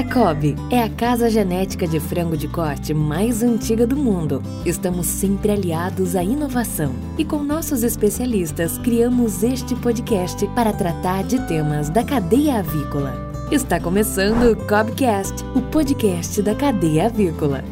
A COB é a casa genética de frango de corte mais antiga do mundo. Estamos sempre aliados à inovação e com nossos especialistas criamos este podcast para tratar de temas da cadeia avícola. Está começando o Cobcast, o podcast da cadeia avícola.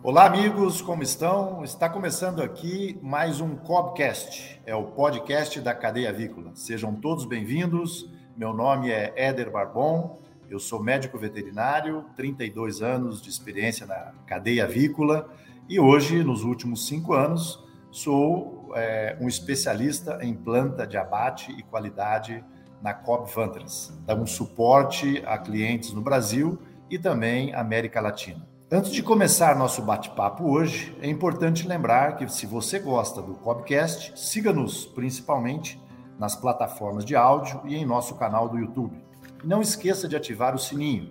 Olá, amigos, como estão? Está começando aqui mais um Cobcast, é o podcast da cadeia avícola. Sejam todos bem-vindos. Meu nome é Éder Barbon, eu sou médico veterinário, 32 anos de experiência na cadeia avícola e hoje, nos últimos cinco anos, sou é, um especialista em planta de abate e qualidade na Cobb Vantress. Damos suporte a clientes no Brasil e também América Latina. Antes de começar nosso bate-papo hoje, é importante lembrar que se você gosta do Cobcast, siga-nos principalmente nas plataformas de áudio e em nosso canal do YouTube. E não esqueça de ativar o sininho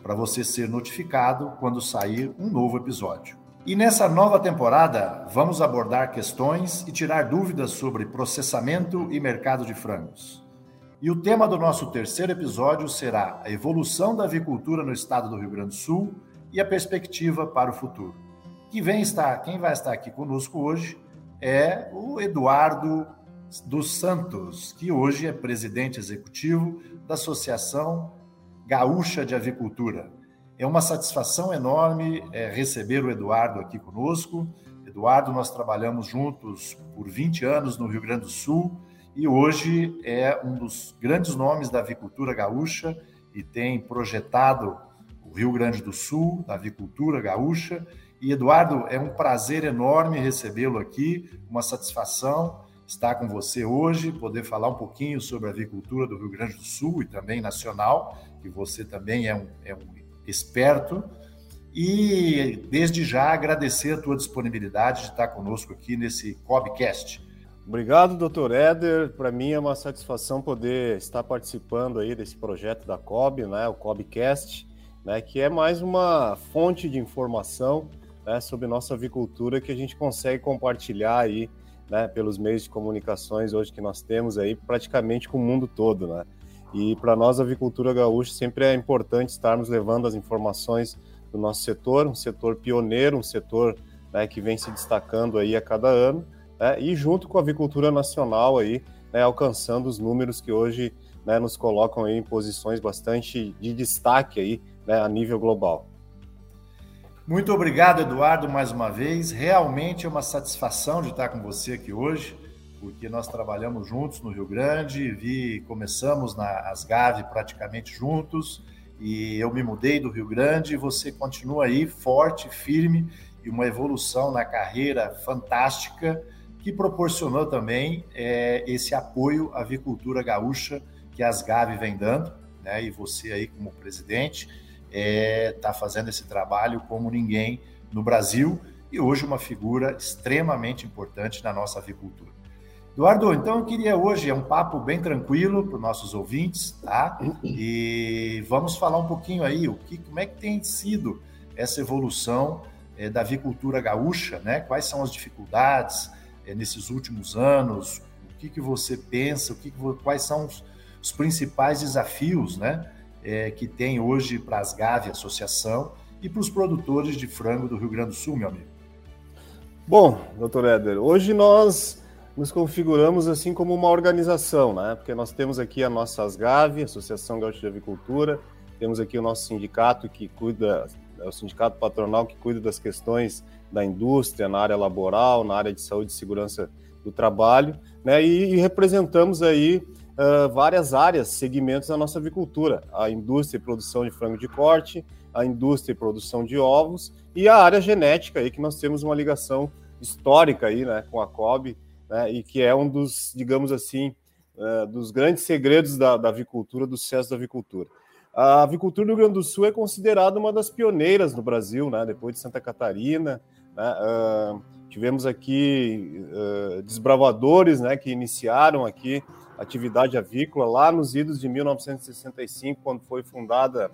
para você ser notificado quando sair um novo episódio. E nessa nova temporada, vamos abordar questões e tirar dúvidas sobre processamento e mercado de frangos. E o tema do nosso terceiro episódio será a evolução da avicultura no estado do Rio Grande do Sul e a perspectiva para o futuro. Quem, vem estar, quem vai estar aqui conosco hoje é o Eduardo dos Santos, que hoje é presidente executivo da Associação Gaúcha de Avicultura. É uma satisfação enorme é, receber o Eduardo aqui conosco. Eduardo, nós trabalhamos juntos por 20 anos no Rio Grande do Sul e hoje é um dos grandes nomes da avicultura gaúcha e tem projetado o Rio Grande do Sul, da avicultura gaúcha. E Eduardo, é um prazer enorme recebê-lo aqui, uma satisfação estar com você hoje, poder falar um pouquinho sobre a avicultura do Rio Grande do Sul e também nacional, que você também é um, é um esperto. E desde já agradecer a tua disponibilidade de estar conosco aqui nesse Cobcast. Obrigado, doutor Éder. Para mim é uma satisfação poder estar participando aí desse projeto da COB, né, o COBcast, né, que é mais uma fonte de informação né, sobre nossa avicultura que a gente consegue compartilhar aí né, pelos meios de comunicações hoje que nós temos aí, praticamente com o mundo todo, né? E para nós, a avicultura gaúcha, sempre é importante estarmos levando as informações do nosso setor, um setor pioneiro, um setor né, que vem se destacando aí a cada ano, né, e junto com a avicultura nacional aí, né, alcançando os números que hoje né, nos colocam em posições bastante de destaque aí, né, a nível global. Muito obrigado, Eduardo, mais uma vez. Realmente é uma satisfação de estar com você aqui hoje, porque nós trabalhamos juntos no Rio Grande, vi, começamos na Asgave praticamente juntos, e eu me mudei do Rio Grande e você continua aí forte, firme e uma evolução na carreira fantástica que proporcionou também é, esse apoio à avicultura gaúcha que a Asgave vem dando, né? E você aí como presidente está é, tá fazendo esse trabalho como ninguém no Brasil e hoje uma figura extremamente importante na nossa avicultura. Eduardo, então eu queria hoje, é um papo bem tranquilo para os nossos ouvintes, tá? E vamos falar um pouquinho aí, o que, como é que tem sido essa evolução é, da avicultura gaúcha, né? Quais são as dificuldades é, nesses últimos anos? O que, que você pensa? O que, quais são os, os principais desafios, né? É, que tem hoje para as Gave Associação e para os produtores de frango do Rio Grande do Sul, meu amigo? Bom, doutor Éder, hoje nós nos configuramos assim como uma organização, né? Porque nós temos aqui a nossa ASGAV, Associação Gaúcha de Avicultura, temos aqui o nosso sindicato que cuida, é o sindicato patronal que cuida das questões da indústria na área laboral, na área de saúde e segurança do trabalho, né? E, e representamos aí uh, várias áreas, segmentos da nossa avicultura, a indústria e produção de frango de corte, a indústria e produção de ovos e a área genética aí que nós temos uma ligação histórica aí, né, com a COB, né, e que é um dos, digamos assim, uh, dos grandes segredos da, da avicultura, do sucesso da avicultura. A avicultura do Rio Grande do Sul é considerada uma das pioneiras no Brasil, né, depois de Santa Catarina, né, uh, tivemos aqui uh, desbravadores, né, que iniciaram aqui atividade avícola lá nos idos de 1965, quando foi fundada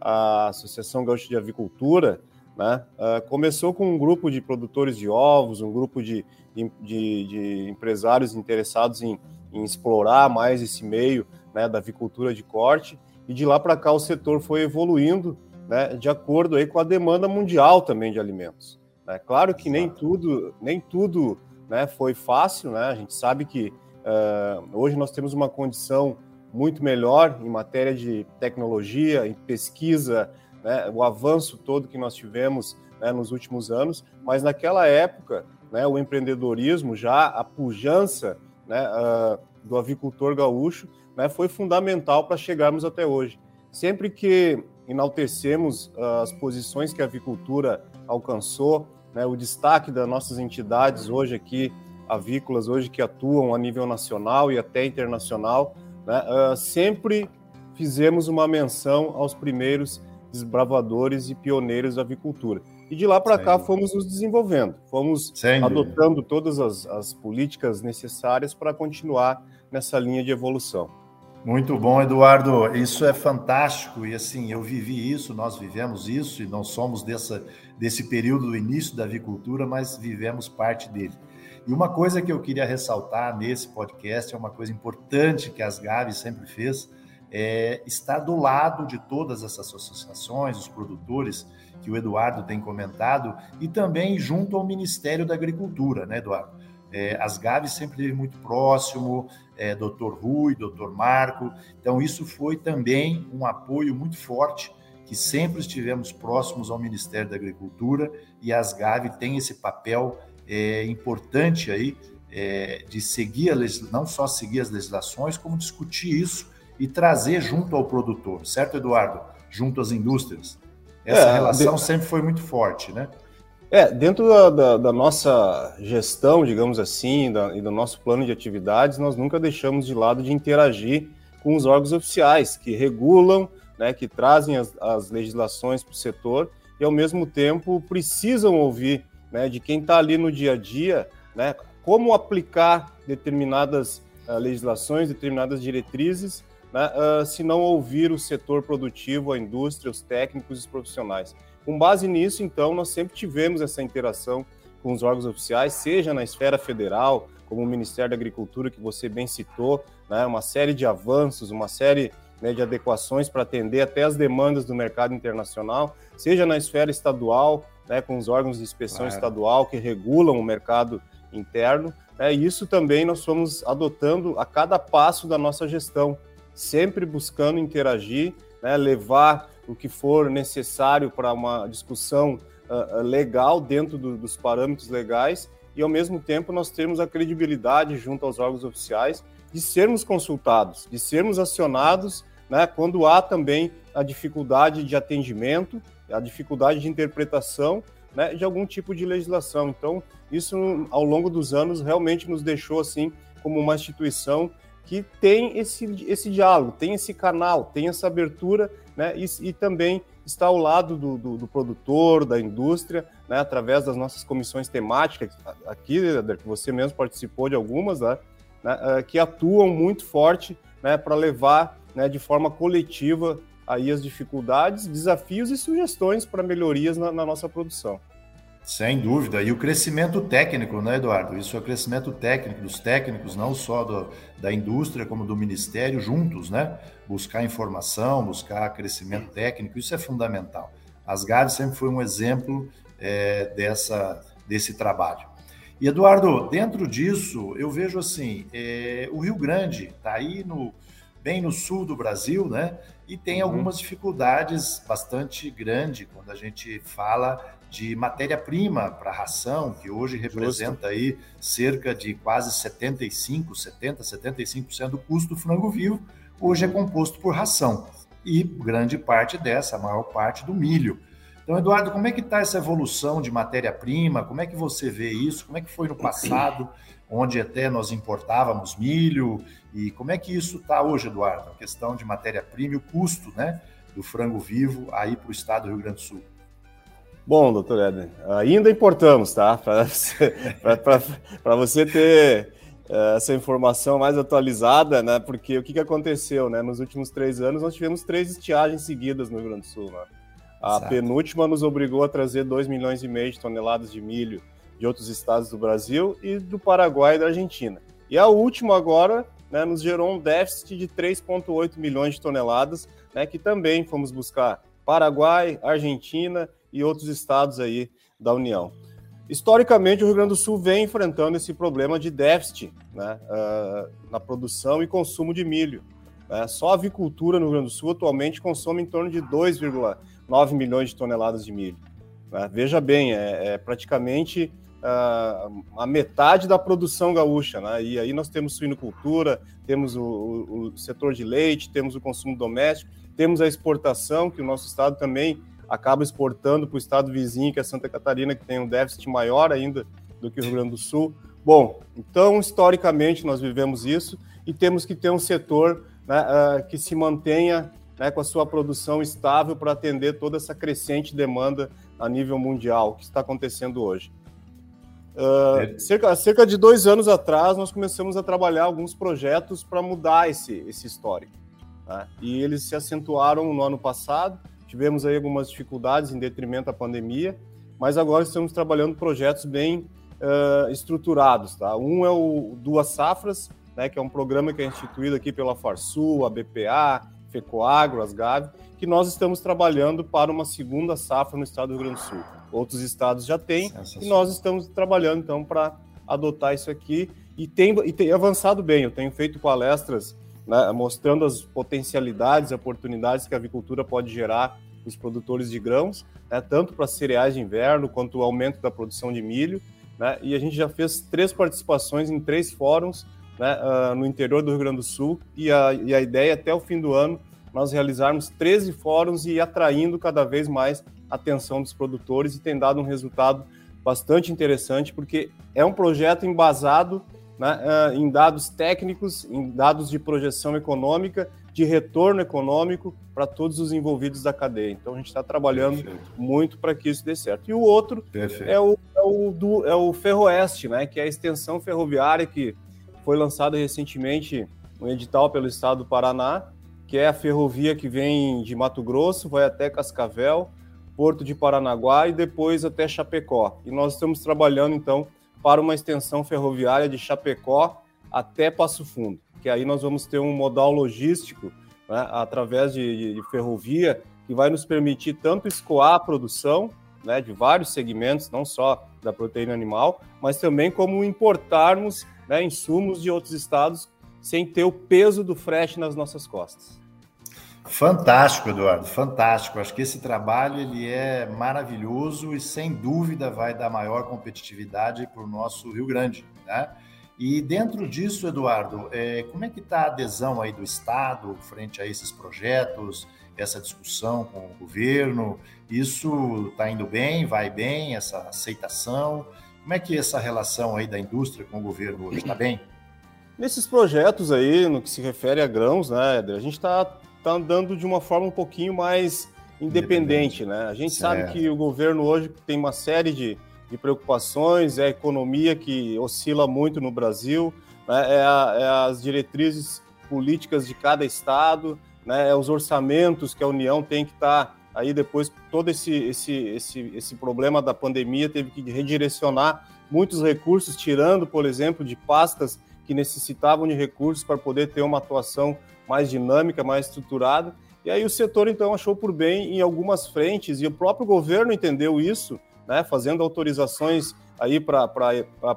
a Associação Gaúcha de Avicultura, né? Uh, começou com um grupo de produtores de ovos, um grupo de, de, de empresários interessados em, em, explorar mais esse meio né, da avicultura de corte, e de lá para cá o setor foi evoluindo né, de acordo aí com a demanda mundial também de alimentos. É claro que nem tudo, nem tudo né, foi fácil, né? A gente sabe que uh, hoje nós temos uma condição muito melhor em matéria de tecnologia, em pesquisa, né, o avanço todo que nós tivemos né, nos últimos anos, mas naquela época, né, o empreendedorismo, já a pujança uh, do avicultor gaúcho, né, foi fundamental para chegarmos até hoje. Sempre que enaltecemos uh, as posições que a avicultura alcançou, né, o destaque das nossas entidades hoje aqui, avícolas, hoje que atuam a nível nacional e até internacional, né, uh, sempre fizemos uma menção aos primeiros desbravadores e pioneiros da avicultura. E de lá para cá fomos nos desenvolvendo, fomos Sem adotando dúvida. todas as, as políticas necessárias para continuar nessa linha de evolução. Muito bom, Eduardo. Isso é fantástico. E assim, eu vivi isso, nós vivemos isso, e não somos dessa, desse período do início da avicultura, mas vivemos parte dele. E uma coisa que eu queria ressaltar nesse podcast é uma coisa importante que as Gaves sempre fez, é estar do lado de todas essas associações, os produtores que o Eduardo tem comentado, e também junto ao Ministério da Agricultura, né, Eduardo? É, as Gaves sempre esteve muito próximo, é, doutor Rui, doutor Marco. Então, isso foi também um apoio muito forte, que sempre estivemos próximos ao Ministério da Agricultura, e as Gaves têm esse papel é, importante aí é, de seguir, a não só seguir as legislações, como discutir isso e trazer junto ao produtor, certo, Eduardo? Junto às indústrias. Essa é, relação de... sempre foi muito forte, né? É, dentro da, da, da, nossa gestão, digamos assim, da, e do nosso plano de atividades, nós nunca deixamos de lado de interagir com os órgãos oficiais que regulam, né, que trazem as, as legislações para o setor e, ao mesmo tempo, precisam ouvir né, de quem está ali no dia a dia, né, como aplicar determinadas uh, legislações, determinadas diretrizes, né, uh, se não ouvir o setor produtivo, a indústria, os técnicos e os profissionais. Com base nisso, então, nós sempre tivemos essa interação com os órgãos oficiais, seja na esfera federal, como o Ministério da Agricultura, que você bem citou, né, uma série de avanços, uma série né, de adequações para atender até as demandas do mercado internacional, seja na esfera estadual, né, com os órgãos de inspeção claro. estadual que regulam o mercado interno. Né, isso também nós fomos adotando a cada passo da nossa gestão, sempre buscando interagir, né, levar o que for necessário para uma discussão uh, legal dentro do, dos parâmetros legais e, ao mesmo tempo, nós temos a credibilidade junto aos órgãos oficiais de sermos consultados, de sermos acionados né, quando há também a dificuldade de atendimento, a dificuldade de interpretação né, de algum tipo de legislação. Então, isso, ao longo dos anos, realmente nos deixou assim como uma instituição que tem esse, esse diálogo, tem esse canal, tem essa abertura, né, e, e também está ao lado do, do, do produtor, da indústria, né, através das nossas comissões temáticas, aqui, que você mesmo participou de algumas, né, né, eh, que atuam muito forte né, para levar né, de forma coletiva aí as dificuldades, desafios e sugestões para melhorias na, na nossa produção. Sem dúvida. E o crescimento técnico, né, Eduardo? Isso é o crescimento técnico dos técnicos, não só do, da indústria, como do Ministério, juntos, né? Buscar informação, buscar crescimento técnico, isso é fundamental. As GADs sempre foi um exemplo é, dessa, desse trabalho. E, Eduardo, dentro disso, eu vejo assim: é, o Rio Grande está aí no, bem no sul do Brasil, né? E tem uhum. algumas dificuldades bastante grandes quando a gente fala de matéria-prima para ração, que hoje representa Justo. aí cerca de quase 75, 70, 75% do custo do frango vivo, hoje é composto por ração. E grande parte dessa, a maior parte do milho. Então, Eduardo, como é que está essa evolução de matéria-prima? Como é que você vê isso? Como é que foi no passado, onde até nós importávamos milho? E como é que isso está hoje, Eduardo? A questão de matéria-prima e o custo né, do frango vivo aí para o estado do Rio Grande do Sul. Bom, doutor Eden, ainda importamos, tá? Para você ter uh, essa informação mais atualizada, né? Porque o que, que aconteceu, né? Nos últimos três anos, nós tivemos três estiagens seguidas no Rio Grande do Sul. Né? A Exato. penúltima nos obrigou a trazer 2 milhões e meio de toneladas de milho de outros estados do Brasil e do Paraguai e da Argentina. E a última agora né, nos gerou um déficit de 3,8 milhões de toneladas, né, que também fomos buscar Paraguai, Argentina e outros estados aí da União. Historicamente, o Rio Grande do Sul vem enfrentando esse problema de déficit né, uh, na produção e consumo de milho. Né? Só a avicultura no Rio Grande do Sul atualmente consome em torno de 2,9 milhões de toneladas de milho. Né? Veja bem, é, é praticamente a metade da produção gaúcha. Né? E aí nós temos suinocultura, temos o, o, o setor de leite, temos o consumo doméstico, temos a exportação, que o nosso estado também acaba exportando para o estado vizinho, que é Santa Catarina, que tem um déficit maior ainda do que o Rio Grande do Sul. Bom, então, historicamente, nós vivemos isso e temos que ter um setor né, uh, que se mantenha né, com a sua produção estável para atender toda essa crescente demanda a nível mundial que está acontecendo hoje. Uh, cerca, cerca de dois anos atrás, nós começamos a trabalhar alguns projetos para mudar esse, esse histórico. Né? E eles se acentuaram no ano passado. Tivemos aí algumas dificuldades em detrimento da pandemia, mas agora estamos trabalhando projetos bem uh, estruturados. Tá? Um é o Duas Safras, né, que é um programa que é instituído aqui pela Farsul, a BPA, FECOAGRO, Asgav, que nós estamos trabalhando para uma segunda safra no estado do Rio Grande do Sul. Outros estados já têm, e nós estamos trabalhando então para adotar isso aqui e tem, e tem avançado bem. Eu tenho feito palestras né, mostrando as potencialidades, oportunidades que a avicultura pode gerar para os produtores de grãos, né, tanto para cereais de inverno quanto o aumento da produção de milho. Né, e a gente já fez três participações em três fóruns uh, no interior do Rio Grande do Sul e a, e a ideia é, até o fim do ano nós realizarmos 13 fóruns e atraindo cada vez mais atenção dos produtores e tem dado um resultado bastante interessante porque é um projeto embasado né, uh, em dados técnicos, em dados de projeção econômica, de retorno econômico para todos os envolvidos da cadeia. Então a gente está trabalhando Perfeito. muito para que isso dê certo. E o outro é o, é o, do, é o Ferroeste, né, que é a extensão ferroviária que foi lançada recentemente um edital pelo estado do Paraná, que é a ferrovia que vem de Mato Grosso, vai até Cascavel, Porto de Paranaguá e depois até Chapecó. E nós estamos trabalhando então para uma extensão ferroviária de Chapecó até Passo Fundo, que aí nós vamos ter um modal logístico né, através de, de, ferrovia que vai nos permitir tanto escoar a produção né, de vários segmentos, não só da proteína animal, mas também como importarmos né, insumos de outros estados sem ter o peso do frete nas nossas costas. Fantástico, Eduardo, fantástico. Acho que esse trabalho ele é maravilhoso e sem dúvida vai dar maior competitividade para o nosso Rio Grande, né? E dentro disso, Eduardo, é, como é que está a adesão aí do Estado frente a esses projetos, essa discussão com o governo? Isso está indo bem, vai bem, essa aceitação? Como é que é essa relação aí da indústria com o governo hoje está bem? Nesses projetos aí, no que se refere a grãos, né, a gente está tá andando de uma forma um pouquinho mais independente, independente. né? A gente certo. sabe que o governo hoje tem uma série de, de preocupações, é a economia que oscila muito no Brasil, né? é, a, é, as diretrizes políticas de cada estado, né? é os orçamentos que a União tem que estar tá aí depois todo esse, esse, esse, esse problema da pandemia teve que redirecionar muitos recursos, tirando, por exemplo, de pastas que necessitavam de recursos para poder ter uma atuação mais dinâmica, mais estruturada. E aí o setor então achou por bem em algumas frentes e o próprio governo entendeu isso, né, fazendo autorizações aí para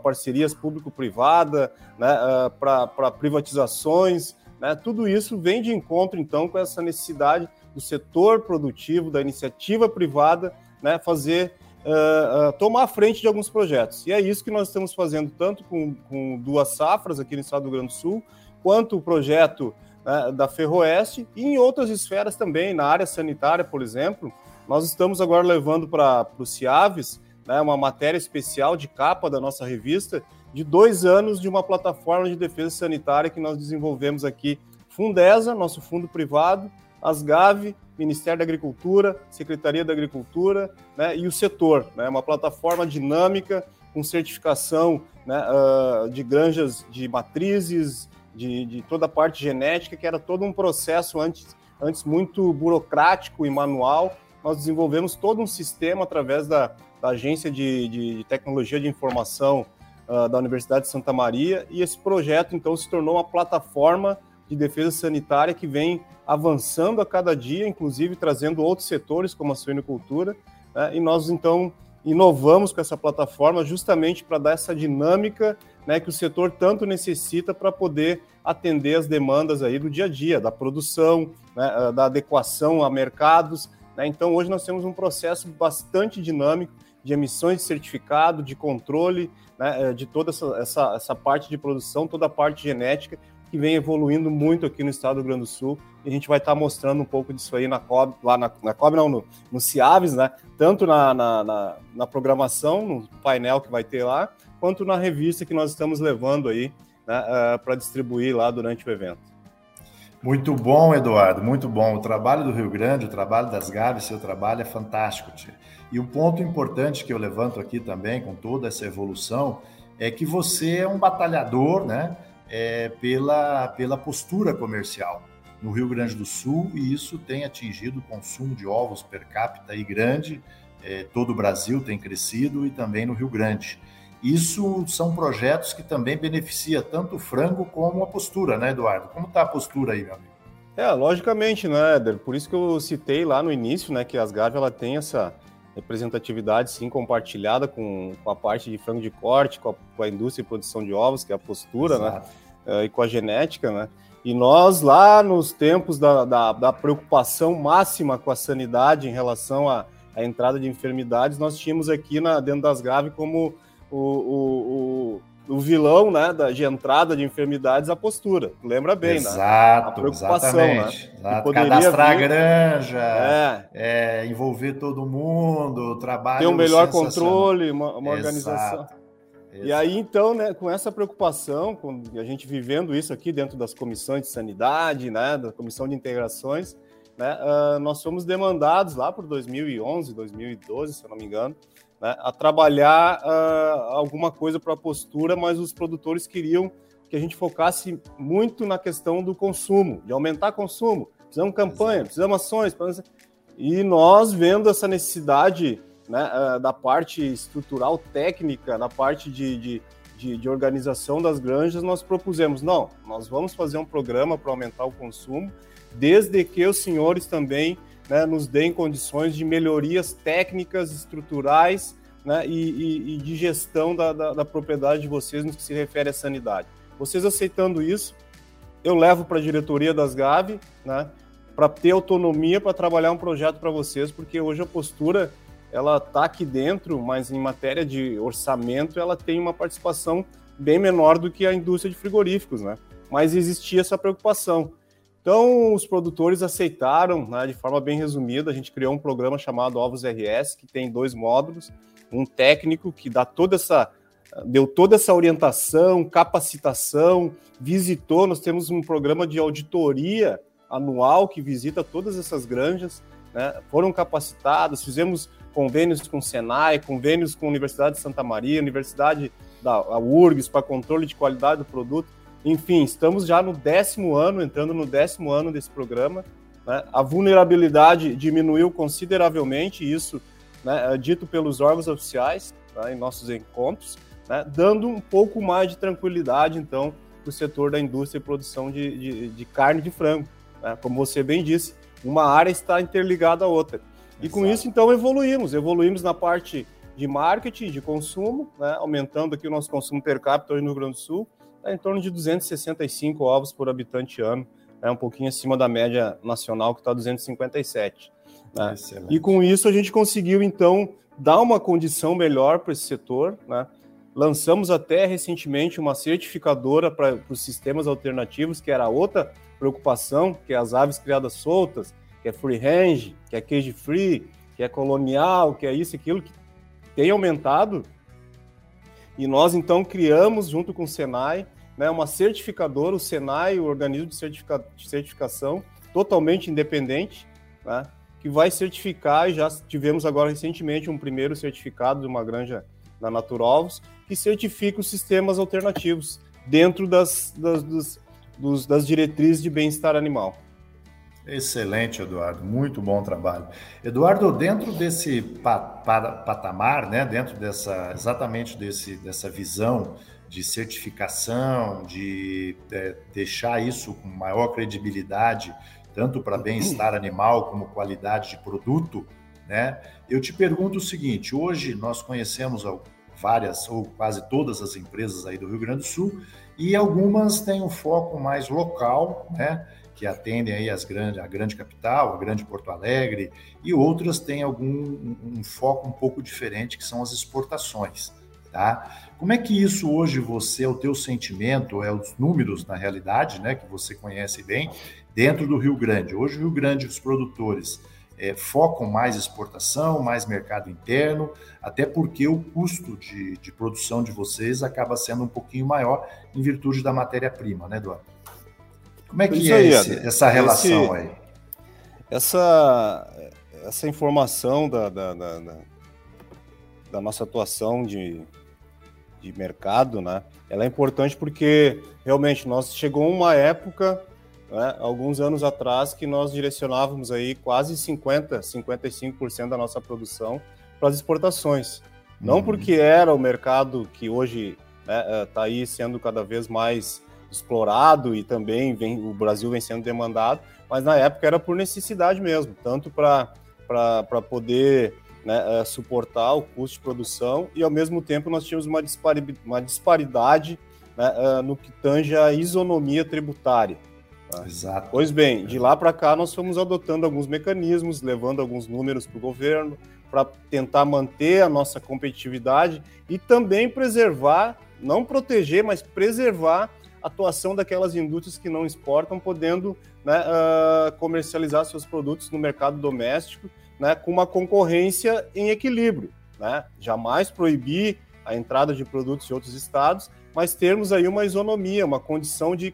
parcerias público-privada, né, ah, para privatizações, né, tudo isso vem de encontro então com essa necessidade do setor produtivo, da iniciativa privada, né, fazer uh, uh, tomar a frente de alguns projetos. E é isso que nós estamos fazendo tanto com, com duas safras aqui no estado do Rio Grande do Sul, quanto o projeto né, da Ferroeste e em outras esferas também, na área sanitária, por exemplo. Nós estamos agora levando para o CIAVES né, uma matéria especial de capa da nossa revista de dois anos de uma plataforma de defesa sanitária que nós desenvolvemos aqui, Fundesa, nosso fundo privado, Asgave, Ministério da Agricultura, Secretaria da Agricultura né, e o setor, né, uma plataforma dinâmica com certificação né, uh, de granjas de matrizes, de, de, toda a parte genética, que era todo um processo antes, antes muito burocrático e manual. Nós desenvolvemos todo um sistema através da, da Agência de, de, Tecnologia de Informação uh, da Universidade de Santa Maria, e esse projeto, então, se tornou uma plataforma de defesa sanitária que vem avançando a cada dia, inclusive trazendo outros setores, como a suinocultura, né? e nós, então, inovamos com essa plataforma justamente para dar essa dinâmica né, que o setor tanto necessita para poder atender as demandas aí do dia a dia, da produção, né, ah, da adequação a mercados. Né? Então, hoje nós temos um processo bastante dinâmico de emissões de certificado, de controle né, eh, de toda essa, essa, essa parte de produção, toda a parte genética, que vem evoluindo muito aqui no estado do Rio Grande do Sul. E a gente vai estar mostrando um pouco disso aí na COB, lá na, na COB, não, no, no CIAVES, né? Tanto na, na, na, na programação, no painel que vai ter lá, quanto na revista que nós estamos levando aí né, uh, para distribuir lá durante o evento. Muito bom, Eduardo, muito bom. O trabalho do Rio Grande, o trabalho das Gaves, seu trabalho é fantástico. Tia. E um ponto importante que eu levanto aqui também, com toda essa evolução, é que você é um batalhador né, é, pela, pela postura comercial no Rio Grande do Sul, e isso tem atingido o consumo de ovos per capita aí grande. É, todo o Brasil tem crescido e também no Rio Grande. Isso são projetos que também beneficia tanto o frango como a postura, né, Eduardo? Como está a postura aí, meu amigo? É, logicamente, né, Éder? Por isso que eu citei lá no início, né, que as Gávea ela tem essa representatividade, sim, compartilhada com, com a parte de frango de corte, com a, com a indústria de produção de ovos, que é a postura, né, Exato. né, e com a genética, né. E nós, lá nos tempos da, da, da preocupação máxima com a sanidade em relação à, entrada de enfermidades, nós tínhamos aqui na, dentro das Gávea como o, o, o, vilão né, da, de entrada de enfermidades a postura. Lembra bem, Exato, né? A preocupação, exatamente. né? Cadastrar vir... a granja, é. É, envolver todo mundo, trabalho. Ter um melhor controle, uma, uma organização. Exato. E aí, então, né, com essa preocupação, com a gente vivendo isso aqui dentro das comissões de sanidade, né, da comissão de integrações, né, uh, nós fomos demandados lá por 2011, 2012, se eu não me engano, né, a trabalhar uh, alguma coisa para a postura, mas os produtores queriam que a gente focasse muito na questão do consumo, de aumentar consumo. Precisamos campanha, Exato. precisamos ações. E nós, vendo essa necessidade né, uh, da parte estrutural técnica, na parte de, de, de, de organização das granjas, nós propusemos: não, nós vamos fazer um programa para aumentar o consumo, desde que os senhores também né, nos deem condições de melhorias técnicas, estruturais né, e, e, e, de gestão da, da, da, propriedade de vocês no que se refere à sanidade. Vocês aceitando isso, eu levo para a diretoria das GAV, né, para ter autonomia para trabalhar um projeto para vocês, porque hoje a postura ela está aqui dentro, mas em matéria de orçamento ela tem uma participação bem menor do que a indústria de frigoríficos, né? Mas existia essa preocupação. Então, os produtores aceitaram, né, de forma bem resumida, a gente criou um programa chamado Ovos RS, que tem dois módulos, um técnico que dá toda essa deu toda essa orientação, capacitação, visitou, nós temos um programa de auditoria anual que visita todas essas granjas, né, foram capacitados, fizemos convênios com o Senai, convênios com a Universidade de Santa Maria, Universidade da URGS para controle de qualidade do produto, enfim, estamos já no décimo ano, entrando no décimo ano desse programa. Né? A vulnerabilidade diminuiu consideravelmente, isso né, é dito pelos órgãos oficiais tá, em nossos encontros, né, dando um pouco mais de tranquilidade, então, para o setor da indústria e produção de, de, de carne de frango. Né? Como você bem disse, uma área está interligada à outra. E com isso, então, evoluímos. Evoluímos na parte de marketing, de consumo, né? aumentando aqui o nosso consumo per capita no Rio Grande do Sul, é em torno de 265 ovos por habitante ano, é um pouquinho acima da média nacional, que está 257. Né? E com isso a gente conseguiu, então, dar uma condição melhor para esse setor. Né? Lançamos até recentemente uma certificadora para os sistemas alternativos, que era outra preocupação, que é as aves criadas soltas, que é free range, que é cage free, que é colonial, que é isso e aquilo, que tem aumentado e nós então criamos, junto com o Senai, né, uma certificadora, o Senai, o organismo de, certifica certificação, totalmente independente, né, que vai certificar, e já tivemos agora recentemente um primeiro certificado de uma granja da Naturovos, que certifica os sistemas alternativos dentro das, das, dos, dos, das diretrizes de bem-estar animal. Excelente, Eduardo. Muito bom trabalho. Eduardo, dentro desse patamar, né, dentro dessa exatamente desse, dessa visão de certificação, de é, deixar isso com maior credibilidade, tanto para bem-estar animal como qualidade de produto, né? Eu te pergunto o seguinte: hoje nós conhecemos várias ou quase todas as empresas aí do Rio Grande do Sul e algumas têm um foco mais local, né? Que atendem aí as grandes, a grande capital, a grande Porto Alegre, e outras têm algum um, foco um pouco diferente, que são as exportações. Tá? Como é que isso hoje você, o teu sentimento, é os números na realidade, né, que você conhece bem, dentro do Rio Grande? Hoje o Rio Grande, os produtores é, focam mais exportação, mais mercado interno, até porque o custo de, de produção de vocês acaba sendo um pouquinho maior em virtude da matéria-prima, né, Eduardo? Como é que é aí, esse, essa relação esse, aí? Essa, essa informação da, da, da, da, nossa atuação de, de mercado, né? Ela é importante porque realmente nós chegou uma época, né, alguns anos atrás, que nós direcionávamos aí quase 50, 55% da nossa produção para as exportações. Não uhum. porque era o mercado que hoje está né, é, tá aí sendo cada vez mais explorado e também vem, o Brasil vem sendo demandado, mas na época era por necessidade mesmo, tanto para poder né, é, suportar o custo de produção e ao mesmo tempo nós tínhamos uma, dispari uma disparidade né, é, no que tange a isonomia tributária. Tá? Exato. Pois bem, de lá para cá nós fomos adotando alguns mecanismos, levando alguns números para o governo, para tentar manter a nossa competitividade e também preservar, não proteger, mas preservar atuação daquelas indústrias que não exportam, podendo né, uh, comercializar seus produtos no mercado doméstico né, com uma concorrência em equilíbrio. Né? Jamais proibir a entrada de produtos de outros estados, mas termos aí uma isonomia, uma condição de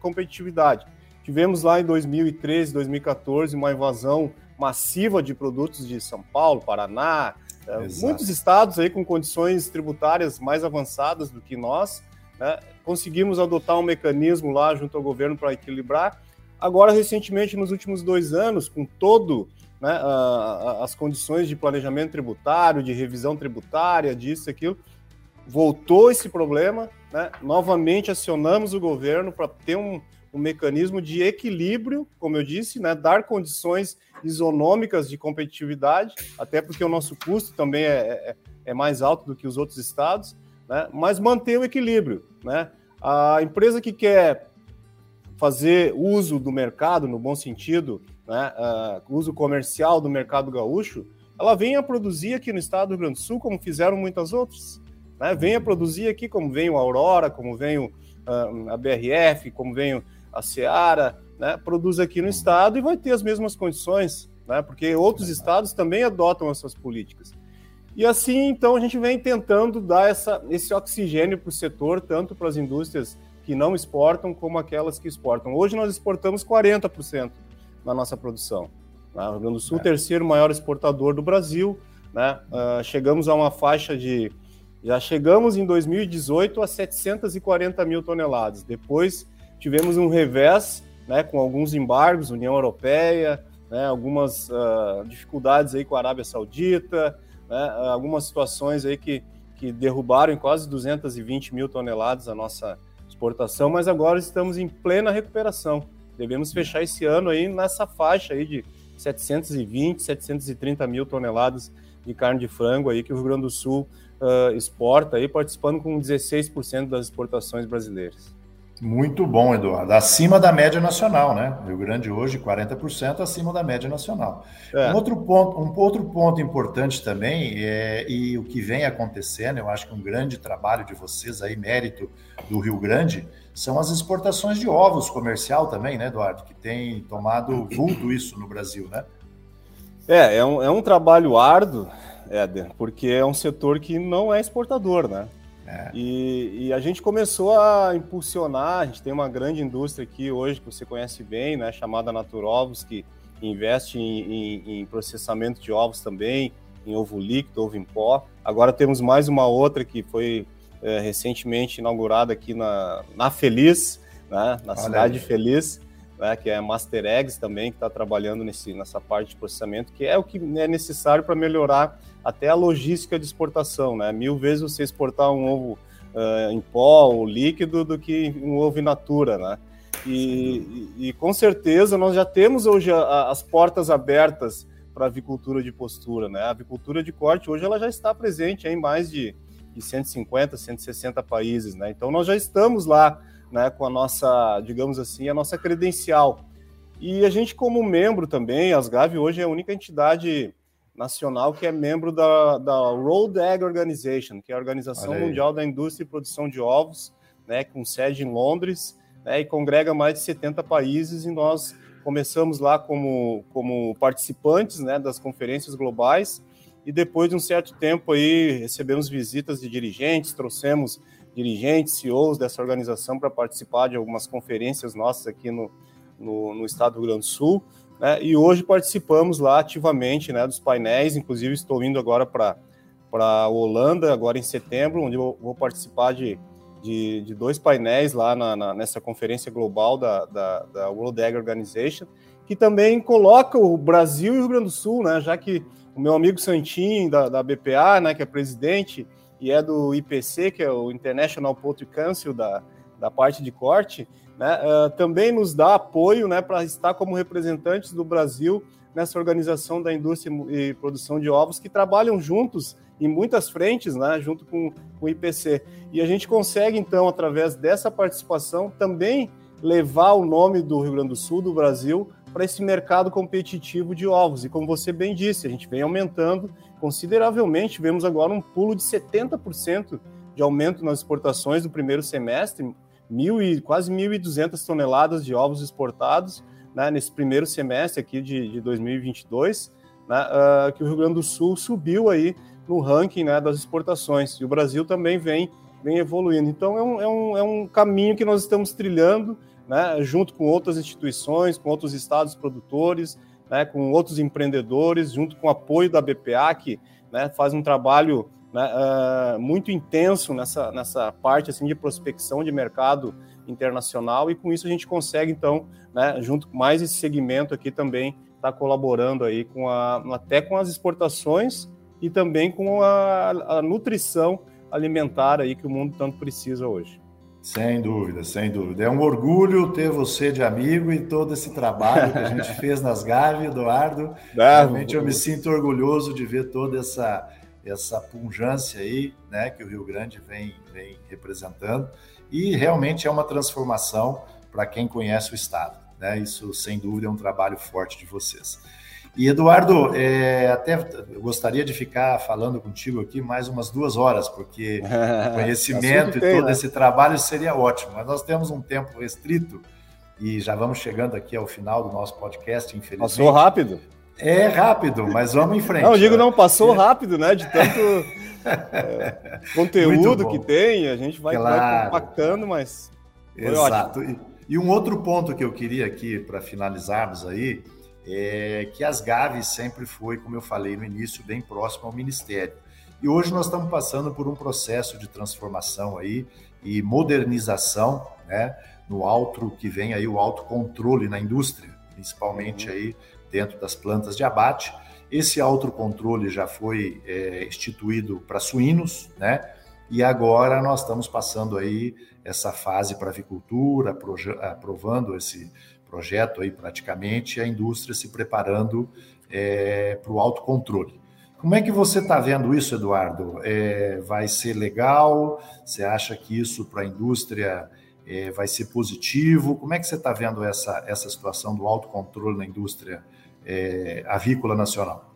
competitividade. Tivemos lá em 2013, 2014 uma invasão massiva de produtos de São Paulo, Paraná, eh, Exato. muitos estados aí com condições tributárias mais avançadas do que nós, né? Conseguimos adotar um mecanismo lá junto ao governo para equilibrar. Agora, recentemente, nos últimos dois anos, com todo né, a, a, as condições de planejamento tributário, de revisão tributária, disso, aquilo, voltou esse problema. Né? Novamente acionamos o governo para ter um, um mecanismo de equilíbrio, como eu disse, né, dar condições isonômicas de competitividade, até porque o nosso custo também é, é, é mais alto do que os outros estados né? mas manter o equilíbrio. Né? A empresa que quer fazer uso do mercado, no bom sentido, né? Uh, uso comercial do mercado gaúcho, ela vem a produzir aqui no estado do Rio Grande do Sul, como fizeram muitas outras. Né? A produzir aqui, como vem o Aurora, como vem o, uh, a BRF, como vem a Seara, né? produz aqui no estado e vai ter as mesmas condições, né? porque outros estados também adotam essas políticas. E assim, então, a gente vem tentando dar essa, esse oxigênio para o setor, tanto para as indústrias que não exportam, como aquelas que exportam. Hoje nós exportamos 40% da nossa produção. Né? O Rio Grande do Sul, é. terceiro maior exportador do Brasil. Né? Uh, chegamos a uma faixa de. Já chegamos em 2018 a 740 mil toneladas. Depois tivemos um revés né, com alguns embargos, União Europeia, né, algumas uh, dificuldades aí com a Arábia Saudita, né, algumas situações aí que, que derrubaram em quase 220 mil toneladas a nossa exportação, mas agora estamos em plena recuperação. Devemos fechar esse ano aí nessa faixa aí de 720, 730 mil toneladas de carne de frango aí que o Rio Grande do Sul uh, exporta aí, participando com 16% das exportações brasileiras. Muito bom, Eduardo. Acima da média nacional, né? Rio Grande hoje, 40% acima da média nacional. É. Um, outro ponto, um outro ponto importante também, é, e o que vem acontecendo, eu acho que um grande trabalho de vocês aí, mérito do Rio Grande, são as exportações de ovos comercial também, né, Eduardo? Que tem tomado vulto isso no Brasil, né? É, é um, é um trabalho árduo, Éder, porque é um setor que não é exportador, né? É. E, e, a gente começou a impulsionar, a gente tem uma grande indústria aqui hoje que você conhece bem, né, chamada Naturovos, que investe em, em, em, processamento de ovos também, em ovo líquido, ovo em pó. Agora temos mais uma outra que foi é, recentemente inaugurada aqui na, na Feliz, né, na Olha cidade aí. Feliz, né, que é a Master Eggs também, que está trabalhando nesse, nessa parte de processamento, que é o que é necessário para melhorar até a logística de exportação. Né? Mil vezes você exportar um ovo uh, em pó ou líquido do que um ovo in natura. Né? E, e, e com certeza nós já temos hoje a, a, as portas abertas para a avicultura de postura. Né? A avicultura de corte hoje ela já está presente em mais de, de 150, 160 países. Né? Então nós já estamos lá né, com a nossa, digamos assim, a nossa credencial. E a gente, como membro também, a Asgav hoje é a única entidade nacional que é membro da, da World Egg Organization, que é a Organização Mundial da Indústria e Produção de Ovos, né, com sede em Londres, né, e congrega mais de 70 países, e nós começamos lá como, como participantes né, das conferências globais, e depois de um certo tempo aí recebemos visitas de dirigentes, trouxemos dirigentes, CEOs dessa organização para participar de algumas conferências nossas aqui no, no, no estado do Rio Grande do Sul. Né? E hoje participamos lá ativamente né, dos painéis, inclusive estou indo agora para a Holanda, agora em setembro, onde eu vou participar de, de, de dois painéis lá na, na, nessa conferência global da, da, da World Egg Organization, que também coloca o Brasil e o Rio Grande do Sul, né, já que o meu amigo Santin, da, da BPA, né, que é presidente, e é do IPC, que é o International Poultry Council, da, da parte de corte, né, uh, também nos dá apoio né, para estar como representantes do Brasil nessa organização da indústria e produção de ovos que trabalham juntos em muitas frentes, né, junto com, com o IPC. E a gente consegue, então, através dessa participação, também levar o nome do Rio Grande do Sul, do Brasil, para esse mercado competitivo de ovos. E como você bem disse, a gente vem aumentando consideravelmente. Tivemos agora um pulo de 70% de aumento nas exportações do primeiro semestre, mil e, quase 1.200 toneladas de ovos exportados né, nesse primeiro semestre aqui de, de 2022, né, uh, que o Rio Grande do Sul subiu aí no ranking né, das exportações. E o Brasil também vem, vem evoluindo. Então é um, é, um, é um caminho que nós estamos trilhando, né, junto com outras instituições, com outros estados produtores, né, com outros empreendedores, junto com o apoio da BPA, que né, faz um trabalho né, uh, muito intenso nessa, nessa parte assim, de prospecção de mercado internacional, e com isso a gente consegue, então, né, junto com mais esse segmento aqui também, estar tá colaborando aí com a, até com as exportações e também com a, a nutrição alimentar aí que o mundo tanto precisa hoje. Sem dúvida, sem dúvida. É um orgulho ter você de amigo e todo esse trabalho que a gente fez nas Gavi, Eduardo. Realmente eu me sinto orgulhoso de ver toda essa, essa punjância aí, né, que o Rio Grande vem, vem representando. E realmente é uma transformação para quem conhece o Estado. Né? Isso, sem dúvida, é um trabalho forte de vocês. E Eduardo, é, até eu gostaria de ficar falando contigo aqui mais umas duas horas, porque o conhecimento e todo né? esse trabalho seria ótimo, mas nós temos um tempo restrito e já vamos chegando aqui ao final do nosso podcast, infelizmente. Passou rápido? É rápido, mas vamos em frente. Não, eu digo não, passou é. rápido, né? De tanto é, conteúdo que tem, a gente vai, claro. vai compactando, mas. Exato. E, e um outro ponto que eu queria aqui, para finalizarmos aí, é que as Gaves sempre foi, como eu falei no início, bem próximo ao Ministério. E hoje nós estamos passando por um processo de transformação aí e modernização, né, no alto que vem aí o autocontrole na indústria, principalmente uhum. aí dentro das plantas de abate. Esse autocontrole já foi é, instituído para suínos, né? E agora nós estamos passando aí essa fase para avicultura, aprovando esse projeto aí praticamente, a indústria se preparando é, para o autocontrole. Como é que você está vendo isso, Eduardo? É, vai ser legal? Você acha que isso para a indústria é, vai ser positivo? Como é que você está vendo essa, essa situação do autocontrole na indústria é, avícola nacional?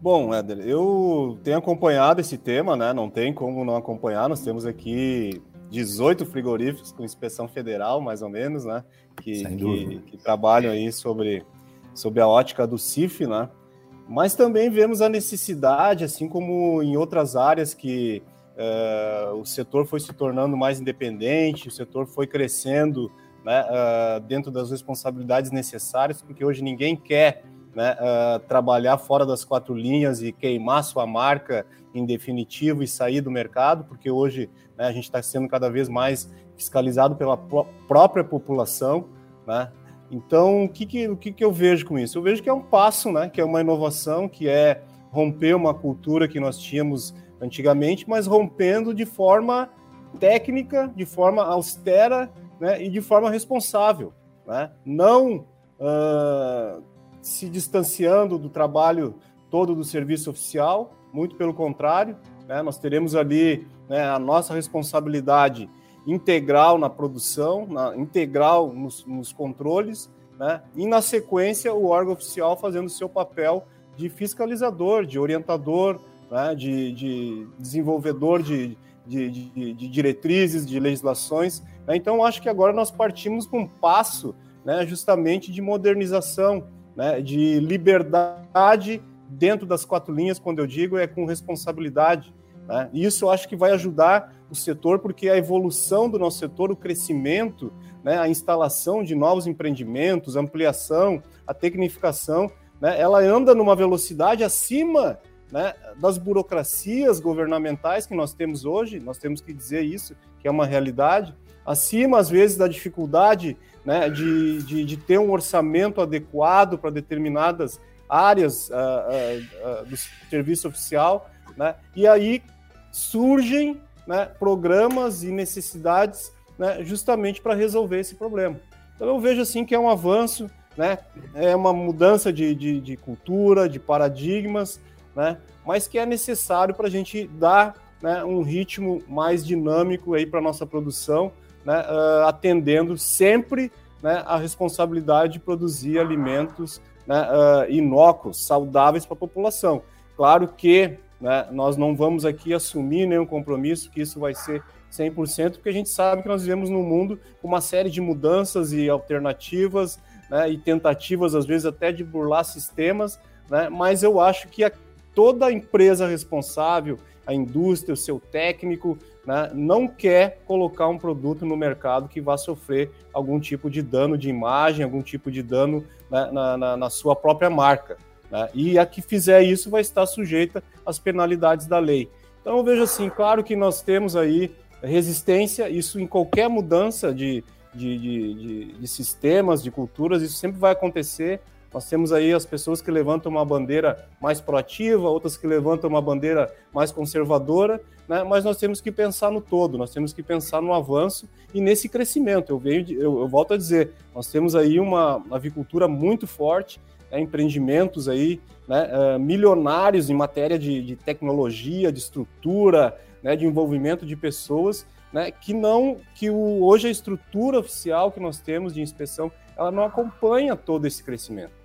Bom, Éder, eu tenho acompanhado esse tema, né? Não tem como não acompanhar. Nós temos aqui 18 frigoríficos com inspeção federal, mais ou menos, né? Que, que, que, trabalham aí sobre, sobre a ótica do CIF, né? Mas também vemos a necessidade, assim como em outras áreas que uh, o setor foi se tornando mais independente, o setor foi crescendo né, uh, dentro das responsabilidades necessárias, porque hoje ninguém quer né, uh, trabalhar fora das quatro linhas e queimar sua marca em definitivo e sair do mercado, porque hoje né, a gente está sendo cada vez mais fiscalizado pela própria população, né? Então, o que, que, o que, que eu vejo com isso? Eu vejo que é um passo, né? que é uma inovação, que é romper uma cultura que nós tínhamos antigamente, mas rompendo de forma técnica, de forma austera né? e de forma responsável. Né? Não uh, se distanciando do trabalho todo do serviço oficial, muito pelo contrário, né? nós teremos ali né, a nossa responsabilidade integral na produção, na, integral nos, nos controles, né? e na sequência o órgão oficial fazendo o seu papel de fiscalizador, de orientador, né? de, de, desenvolvedor de, de, de, diretrizes, de legislações. Né? Então, acho que agora nós partimos para um passo né? justamente de modernização, né? de liberdade dentro das quatro linhas, quando eu digo, é com responsabilidade. Né? Isso acho que vai ajudar o setor, porque a evolução do nosso setor, o crescimento, né, a instalação de novos empreendimentos, ampliação, a tecnificação, ela anda numa velocidade acima né, das burocracias governamentais que nós temos hoje, nós temos que dizer isso, que é uma realidade, acima, às vezes, da dificuldade né, de, de, de ter um orçamento adequado para determinadas áreas uh, uh, uh, do serviço oficial, né? E aí surgem né, programas e necessidades né, justamente para resolver esse problema. Então eu vejo assim que é um avanço, né, é uma mudança de, de, de cultura, de paradigmas, né, mas que é necessário para a gente dar né, um ritmo mais dinâmico aí para nossa produção, né, uh, atendendo sempre né, a responsabilidade de produzir alimentos né, uh, inócuos, saudáveis para a população. Claro que né? Nós não vamos aqui assumir nenhum compromisso que isso vai ser 100%, porque a gente sabe que nós vivemos num mundo com uma série de mudanças e alternativas né, e tentativas, às vezes, até de burlar sistemas, né, mas eu acho que a, toda empresa responsável, a indústria, o seu técnico, né, não quer colocar um produto no mercado que vá sofrer algum tipo de dano de imagem, algum tipo de dano né, na, na, na sua própria marca. Né? E a que fizer isso vai estar sujeita às penalidades da lei. Então eu vejo assim, claro que nós temos aí resistência, isso em qualquer mudança de, de, de, de, de sistemas, de culturas, isso sempre vai acontecer. Nós temos aí as pessoas que levantam uma bandeira mais proativa, outras que levantam uma bandeira mais conservadora, né? mas nós temos que pensar no todo, nós temos que pensar no avanço e nesse crescimento. Eu, venho, eu, eu volto a dizer, nós temos aí uma, uma avicultura muito forte, né, empreendimentos aí, né, uh, milionários em matéria de, de, tecnologia, de estrutura, né, de envolvimento de pessoas, né, que não, que o, hoje a estrutura oficial que nós temos de inspeção, ela não acompanha todo esse crescimento.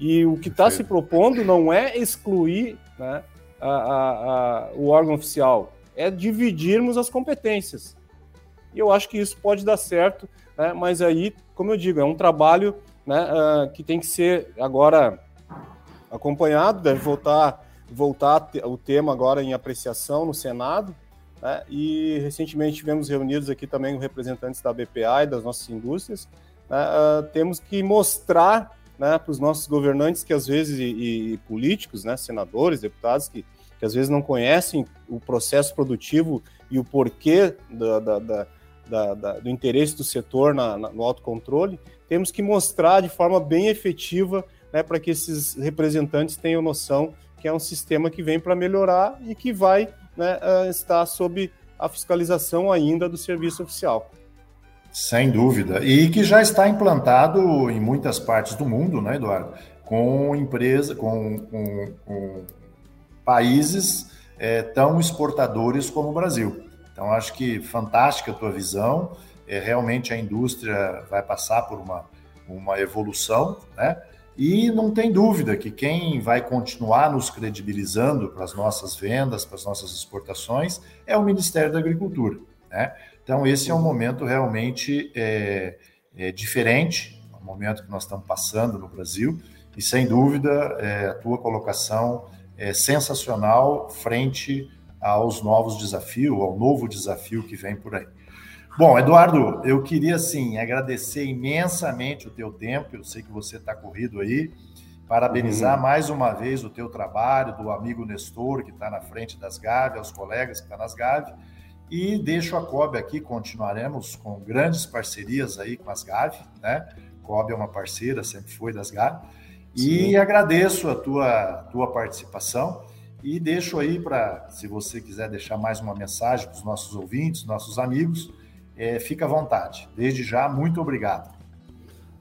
E o que está se propondo não é excluir né, a, a, a, o órgão oficial, é dividirmos as competências. E eu acho que isso pode dar certo, né, mas aí, como eu digo, é um trabalho né, uh, que tem que ser agora acompanhado, deve voltar, voltar o tema agora em apreciação no Senado, né, e recentemente tivemos reunidos aqui também com representantes da BPA e das nossas indústrias, uh, temos que mostrar né, para os nossos governantes que às vezes, e, e políticos, né, senadores, deputados, que, que às vezes não conhecem o processo produtivo e o porquê da, da, da da, da, do interesse do setor na, na, no autocontrole, temos que mostrar de forma bem efetiva né, para que esses representantes tenham noção que é um sistema que vem para melhorar e que vai né, uh, estar sob a fiscalização ainda do serviço oficial. Sem dúvida. E que já está implantado em muitas partes do mundo, né, Eduardo? Com empresa, com, com, com países é, tão exportadores como o Brasil. Então, acho que fantástica a tua visão. É, realmente a indústria vai passar por uma, uma evolução, né? E não tem dúvida que quem vai continuar nos credibilizando para as nossas vendas, para as nossas exportações, é o Ministério da Agricultura. Né? Então, esse é um momento realmente é, é diferente, é um momento que nós estamos passando no Brasil, e sem dúvida é, a tua colocação é sensacional frente aos novos desafios, ao novo desafio que vem por aí. Bom, Eduardo, eu queria assim agradecer imensamente o teu tempo. Eu sei que você está corrido aí. Parabenizar uhum. mais uma vez o teu trabalho, do amigo Nestor, que está na frente das Gavi, aos colegas que estão tá nas Gavi. E deixo a COB aqui, continuaremos com grandes parcerias aí com as Gavi, né? COB é uma parceira, sempre foi das GAR. E agradeço a tua, tua participação e deixo aí para, se você quiser deixar mais uma mensagem para os nossos ouvintes, nossos amigos, é, fica à vontade. Desde já, muito obrigado.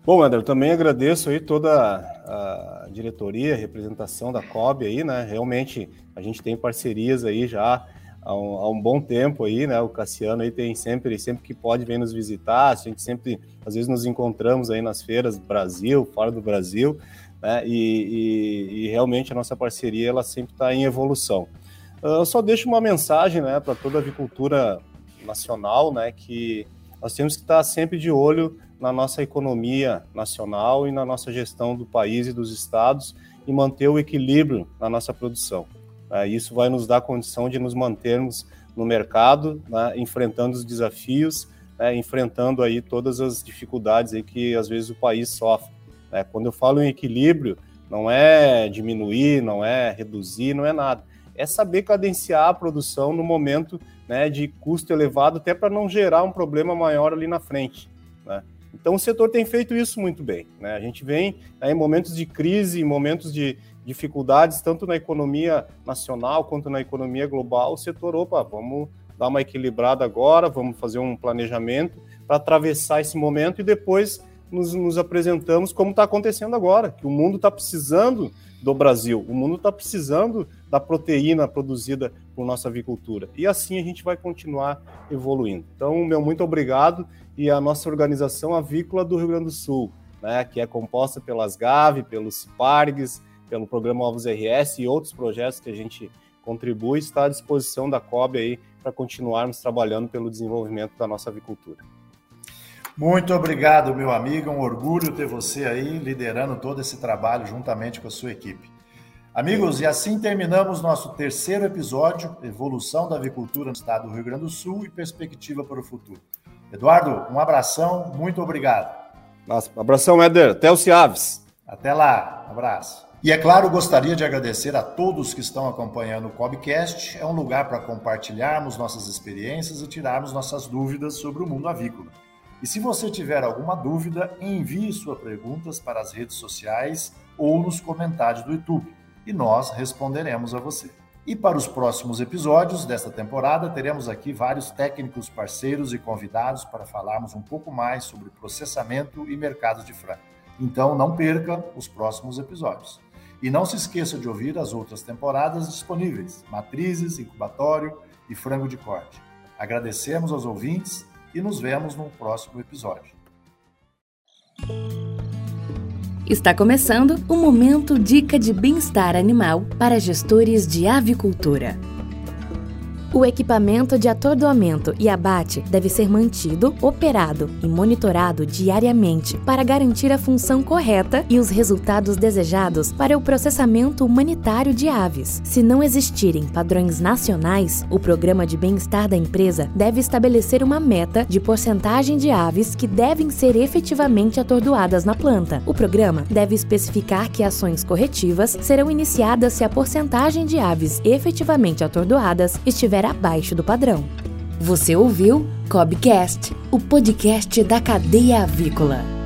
Bom, André, também agradeço aí toda a diretoria, a representação da COB aí, né? Realmente a gente tem parcerias aí já há um, há um, bom tempo aí, né? O Cassiano aí tem sempre, sempre que pode vem nos visitar, a gente sempre, às vezes nos encontramos aí nas feiras do Brasil, fora do Brasil, né? E, e, e realmente a nossa parceria ela sempre está em evolução. Eu só deixo uma mensagem, né, para toda a avicultura nacional, né, que nós temos que estar sempre de olho na nossa economia nacional e na nossa gestão do país e dos estados e manter o equilíbrio na nossa produção. É, isso vai nos dar condição de nos mantermos no mercado, né, enfrentando os desafios, né, enfrentando aí todas as dificuldades aí que às vezes o país sofre. Né. Quando eu falo em equilíbrio, não é diminuir, não é reduzir, não é nada. É saber cadenciar a produção no momento né, de custo elevado, até para não gerar um problema maior ali na frente. Né? Então o setor tem feito isso muito bem. Né? A gente vem em momentos de crise, em momentos de dificuldades, tanto na economia nacional quanto na economia global, o setor, opa, vamos dar uma equilibrada agora, vamos fazer um planejamento para atravessar esse momento e depois nos, nos apresentamos como está acontecendo agora, que o mundo está precisando do Brasil, o mundo está precisando da proteína produzida por nossa avicultura. E assim a gente vai continuar evoluindo. Então, meu muito obrigado e a nossa organização avícola do Rio Grande do Sul, né, que é composta pelas GAV, pelos CIPARGs, pelo programa Ovos RS e outros projetos que a gente contribui, está à disposição da COB aí para continuarmos trabalhando pelo desenvolvimento da nossa avicultura. Muito obrigado, meu amigo. É um orgulho ter você aí liderando todo esse trabalho juntamente com a sua equipe. Amigos, e assim terminamos nosso terceiro episódio, Evolução da Avicultura no Estado do Rio Grande do Sul e Perspectiva para o Futuro. Eduardo, um abração, muito obrigado. Nossa, abração, Éder. Até o Ciaves. Até lá, abraço. E é claro, gostaria de agradecer a todos que estão acompanhando o Cobcast. É um lugar para compartilharmos nossas experiências e tirarmos nossas dúvidas sobre o mundo avícola. E se você tiver alguma dúvida, envie suas perguntas para as redes sociais ou nos comentários do YouTube e nós responderemos a você. E para os próximos episódios desta temporada, teremos aqui vários técnicos parceiros e convidados para falarmos um pouco mais sobre processamento e mercado de frango. Então não perca os próximos episódios. E não se esqueça de ouvir as outras temporadas disponíveis: Matrizes, Incubatório e Frango de Corte. Agradecemos aos ouvintes e nos vemos no próximo episódio. Está começando o Momento Dica de Bem-Estar Animal para gestores de avicultura. O equipamento de atordoamento e abate deve ser mantido, operado e monitorado diariamente para garantir a função correta e os resultados desejados para o processamento humanitário de aves. Se não existirem padrões nacionais, o programa de bem-estar da empresa deve estabelecer uma meta de porcentagem de aves que devem ser efetivamente atordoadas na planta. O programa deve especificar que ações corretivas serão iniciadas se a porcentagem de aves efetivamente atordoadas estiver estiver abaixo do padrão. Você ouviu Cobcast, o podcast da cadeia avícola.